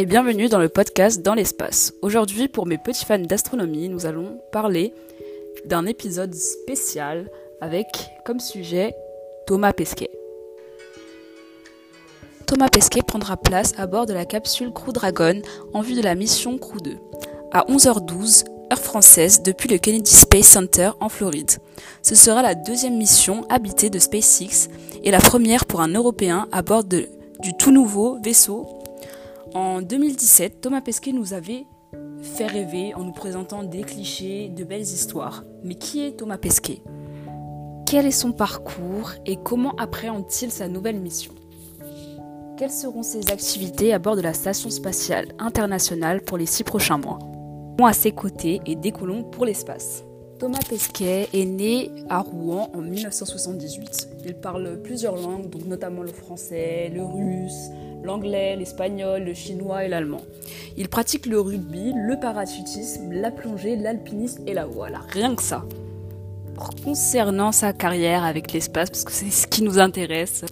et bienvenue dans le podcast Dans l'espace. Aujourd'hui, pour mes petits fans d'astronomie, nous allons parler d'un épisode spécial avec comme sujet Thomas Pesquet. Thomas Pesquet prendra place à bord de la capsule Crew Dragon en vue de la mission Crew 2 à 11h12 heure française depuis le Kennedy Space Center en Floride. Ce sera la deuxième mission habitée de SpaceX et la première pour un Européen à bord du tout nouveau vaisseau. En 2017, Thomas Pesquet nous avait fait rêver en nous présentant des clichés, de belles histoires. Mais qui est Thomas Pesquet? Quel est son parcours et comment appréhende-t-il sa nouvelle mission? Quelles seront ses activités à bord de la Station spatiale internationale pour les six prochains mois? À ses côtés et décollons pour l'espace. Thomas Pesquet est né à Rouen en 1978. Il parle plusieurs langues, donc notamment le français, le russe, l'anglais, l'espagnol, le chinois et l'allemand. Il pratique le rugby, le parachutisme, la plongée, l'alpinisme et la voile. Rien que ça. Concernant sa carrière avec l'espace, parce que c'est ce qui nous intéresse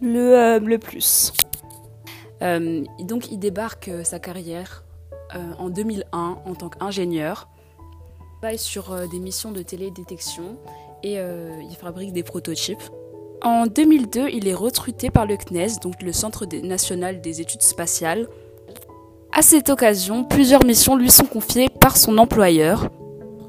le, euh, le plus. Euh, donc il débarque euh, sa carrière euh, en 2001 en tant qu'ingénieur. Il travaille sur euh, des missions de télédétection et euh, il fabrique des prototypes. En 2002, il est recruté par le CNES, donc le Centre national des études spatiales. À cette occasion, plusieurs missions lui sont confiées par son employeur.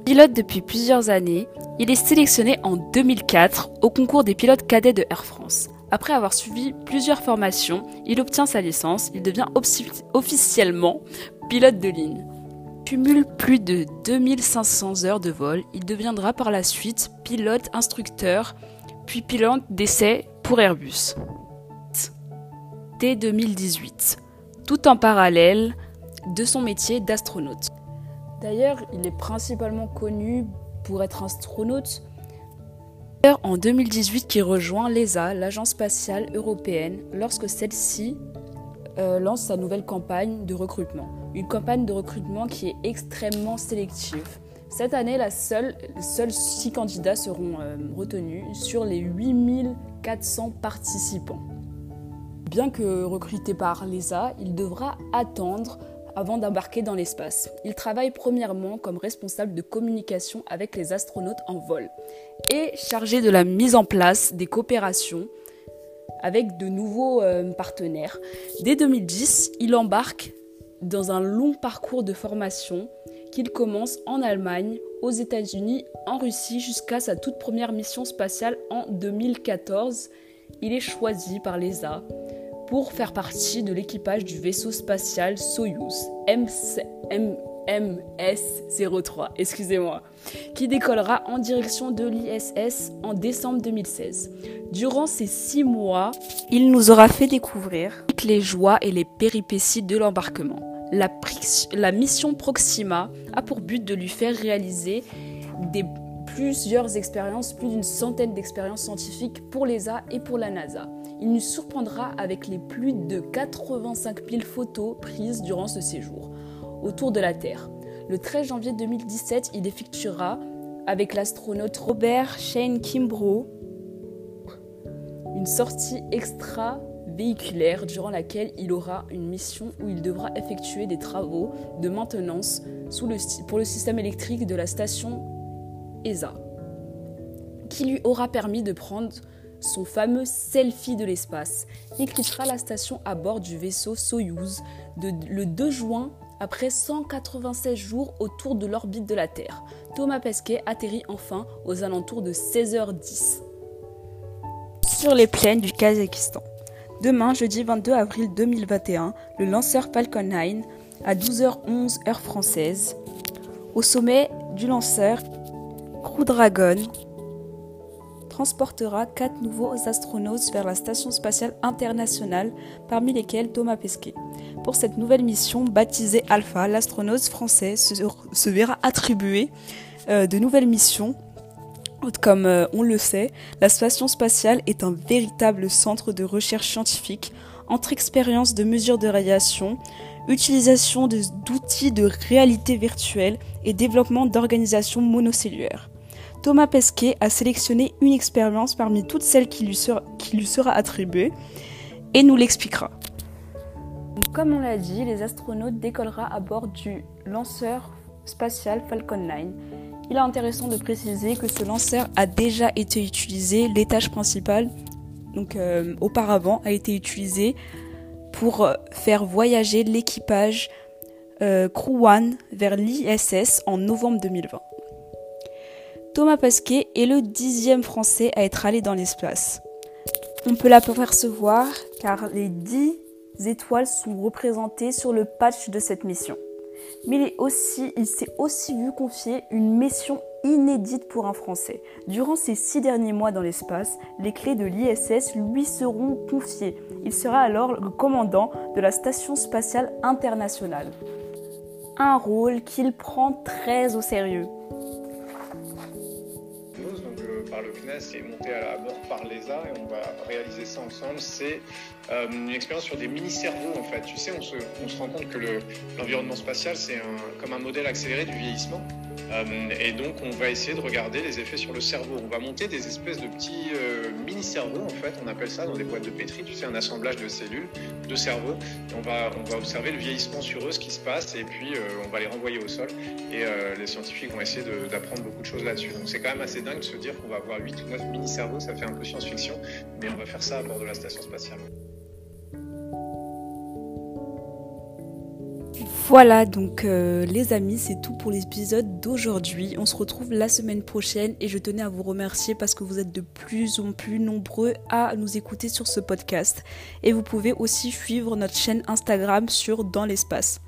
Pilote depuis plusieurs années, il est sélectionné en 2004 au concours des pilotes cadets de Air France. Après avoir suivi plusieurs formations, il obtient sa licence, il devient officiellement pilote de ligne. Cumule plus de 2500 heures de vol, il deviendra par la suite pilote instructeur, puis pilote d'essai pour Airbus. Dès 2018, tout en parallèle de son métier d'astronaute. D'ailleurs, il est principalement connu pour être astronaute en 2018 qui rejoint l'ESA, l'Agence spatiale européenne, lorsque celle-ci euh, lance sa nouvelle campagne de recrutement. Une campagne de recrutement qui est extrêmement sélective. Cette année, la seule, seuls six candidats seront euh, retenus sur les 8400 participants. Bien que recruté par l'ESA, il devra attendre avant d'embarquer dans l'espace. Il travaille premièrement comme responsable de communication avec les astronautes en vol et chargé de la mise en place des coopérations avec de nouveaux euh, partenaires. Dès 2010, il embarque dans un long parcours de formation qu'il commence en Allemagne, aux États-Unis, en Russie jusqu'à sa toute première mission spatiale en 2014. Il est choisi par l'ESA pour faire partie de l'équipage du vaisseau spatial Soyuz MS-03, excusez-moi, qui décollera en direction de l'ISS en décembre 2016. Durant ces six mois, il nous aura fait découvrir les joies et les péripéties de l'embarquement. La, mission Proxima a pour but de lui faire réaliser plusieurs expériences, plus d'une centaine d'expériences scientifiques pour l'ESA et pour la NASA. Il nous surprendra avec les plus de 85 000 photos prises durant ce séjour autour de la Terre. Le 13 janvier 2017, il effectuera avec l'astronaute Robert Shane Kimbrough une sortie extra-véhiculaire durant laquelle il aura une mission où il devra effectuer des travaux de maintenance pour le système électrique de la station ESA, qui lui aura permis de prendre son fameux selfie de l'espace. Il quittera la station à bord du vaisseau Soyuz le 2 juin après 196 jours autour de l'orbite de la Terre. Thomas Pesquet atterrit enfin aux alentours de 16h10 sur les plaines du Kazakhstan. Demain, jeudi 22 avril 2021, le lanceur Falcon 9 à 12h11 heure française. Au sommet du lanceur, Crew Dragon transportera quatre nouveaux astronautes vers la Station spatiale internationale, parmi lesquels Thomas Pesquet. Pour cette nouvelle mission, baptisée Alpha, l'astronaute français se, verra attribuer euh, de nouvelles missions. Comme euh, on le sait, la station spatiale est un véritable centre de recherche scientifique entre expériences de mesure de radiation, utilisation d'outils de réalité virtuelle et développement d'organisations monocellulaires. Thomas Pesquet a sélectionné une expérience parmi toutes celles qui lui sera, qui lui sera attribuée et nous l'expliquera. comme on l'a dit, les astronautes décolleront à bord du lanceur spatial Falcon 9. Il est intéressant de préciser que ce lanceur a déjà été utilisé, l'étage principal, donc euh, auparavant, a été utilisé pour faire voyager l'équipage euh, Crew One vers l'ISS en novembre 2020. Thomas Pesquet est le dixième Français à être allé dans l'espace. On peut l'apercevoir car les dix étoiles sont représentées sur le patch de cette mission. Mais il, s'est aussi vu confier une mission inédite pour un Français. Durant ses six derniers mois dans l'espace, les clés de l'ISS lui seront confiées. Il sera alors le commandant de la Station spatiale internationale. Un rôle qu'il prend très au sérieux et monté à bord par l'ESA et on va réaliser ça ensemble. C'est euh, une expérience sur des mini-cerveaux en fait. Tu sais, on se, on se rend compte que l'environnement spatial c'est comme un modèle accéléré du vieillissement. Euh, et donc on va essayer de regarder les effets sur le cerveau. On va monter des espèces de petits euh, mini-cerveaux en fait, on appelle ça dans des boîtes de pétri, tu sais, un assemblage de cellules, de cerveaux. on va, on va observer le vieillissement sur eux, ce qui se passe, et puis on va les renvoyer au sol. Et les scientifiques vont essayer d'apprendre beaucoup de choses là-dessus. Donc c'est quand même assez dingue de se dire qu'on va avoir 8 ou 9 mini-cerveaux, ça fait un peu science-fiction, mais on va faire ça à bord de la station spatiale. Voilà donc euh, les amis, c'est tout pour l'épisode d'aujourd'hui. On se retrouve la semaine prochaine et je tenais à vous remercier parce que vous êtes de plus en plus nombreux à nous écouter sur ce podcast. Et vous pouvez aussi suivre notre chaîne Instagram sur Dans l'espace.